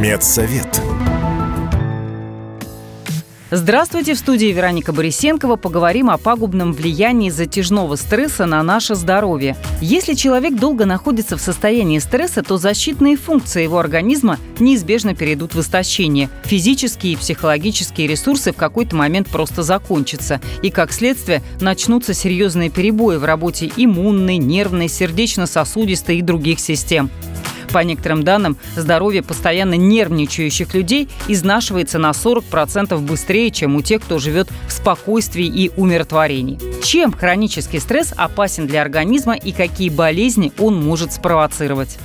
Медсовет. Здравствуйте, в студии Вероника Борисенкова. Поговорим о пагубном влиянии затяжного стресса на наше здоровье. Если человек долго находится в состоянии стресса, то защитные функции его организма неизбежно перейдут в истощение. Физические и психологические ресурсы в какой-то момент просто закончатся. И, как следствие, начнутся серьезные перебои в работе иммунной, нервной, сердечно-сосудистой и других систем. По некоторым данным, здоровье постоянно нервничающих людей изнашивается на 40% быстрее, чем у тех, кто живет в спокойствии и умиротворении. Чем хронический стресс опасен для организма и какие болезни он может спровоцировать?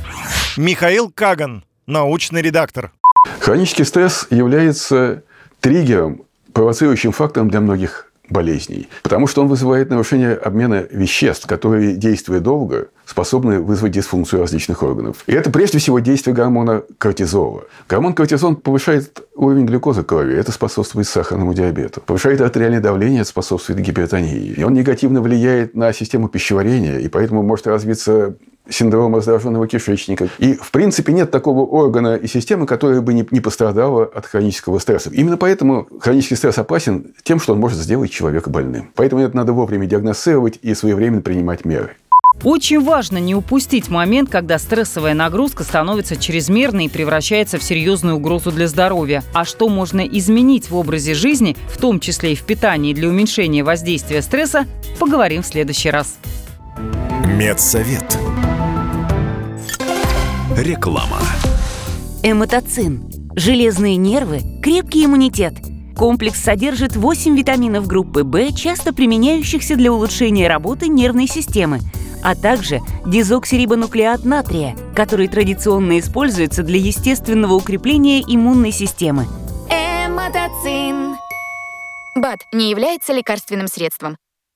Михаил Каган, научный редактор. Хронический стресс является триггером, провоцирующим фактором для многих болезней. Потому что он вызывает нарушение обмена веществ, которые, действуя долго, способны вызвать дисфункцию различных органов. И это прежде всего действие гормона кортизола. Гормон кортизон повышает уровень глюкозы в крови. Это способствует сахарному диабету. Повышает артериальное давление, это способствует гипертонии. И он негативно влияет на систему пищеварения, и поэтому может развиться синдром раздраженного кишечника. И, в принципе, нет такого органа и системы, которая бы не, не пострадала от хронического стресса. Именно поэтому хронический стресс опасен тем, что он может сделать человека больным. Поэтому это надо вовремя диагностировать и своевременно принимать меры. Очень важно не упустить момент, когда стрессовая нагрузка становится чрезмерной и превращается в серьезную угрозу для здоровья. А что можно изменить в образе жизни, в том числе и в питании для уменьшения воздействия стресса, поговорим в следующий раз. Медсовет. Реклама. Эмотоцин. Железные нервы, крепкий иммунитет. Комплекс содержит 8 витаминов группы В, часто применяющихся для улучшения работы нервной системы, а также дезоксирибонуклеат натрия, который традиционно используется для естественного укрепления иммунной системы. Эмотоцин. БАД не является лекарственным средством.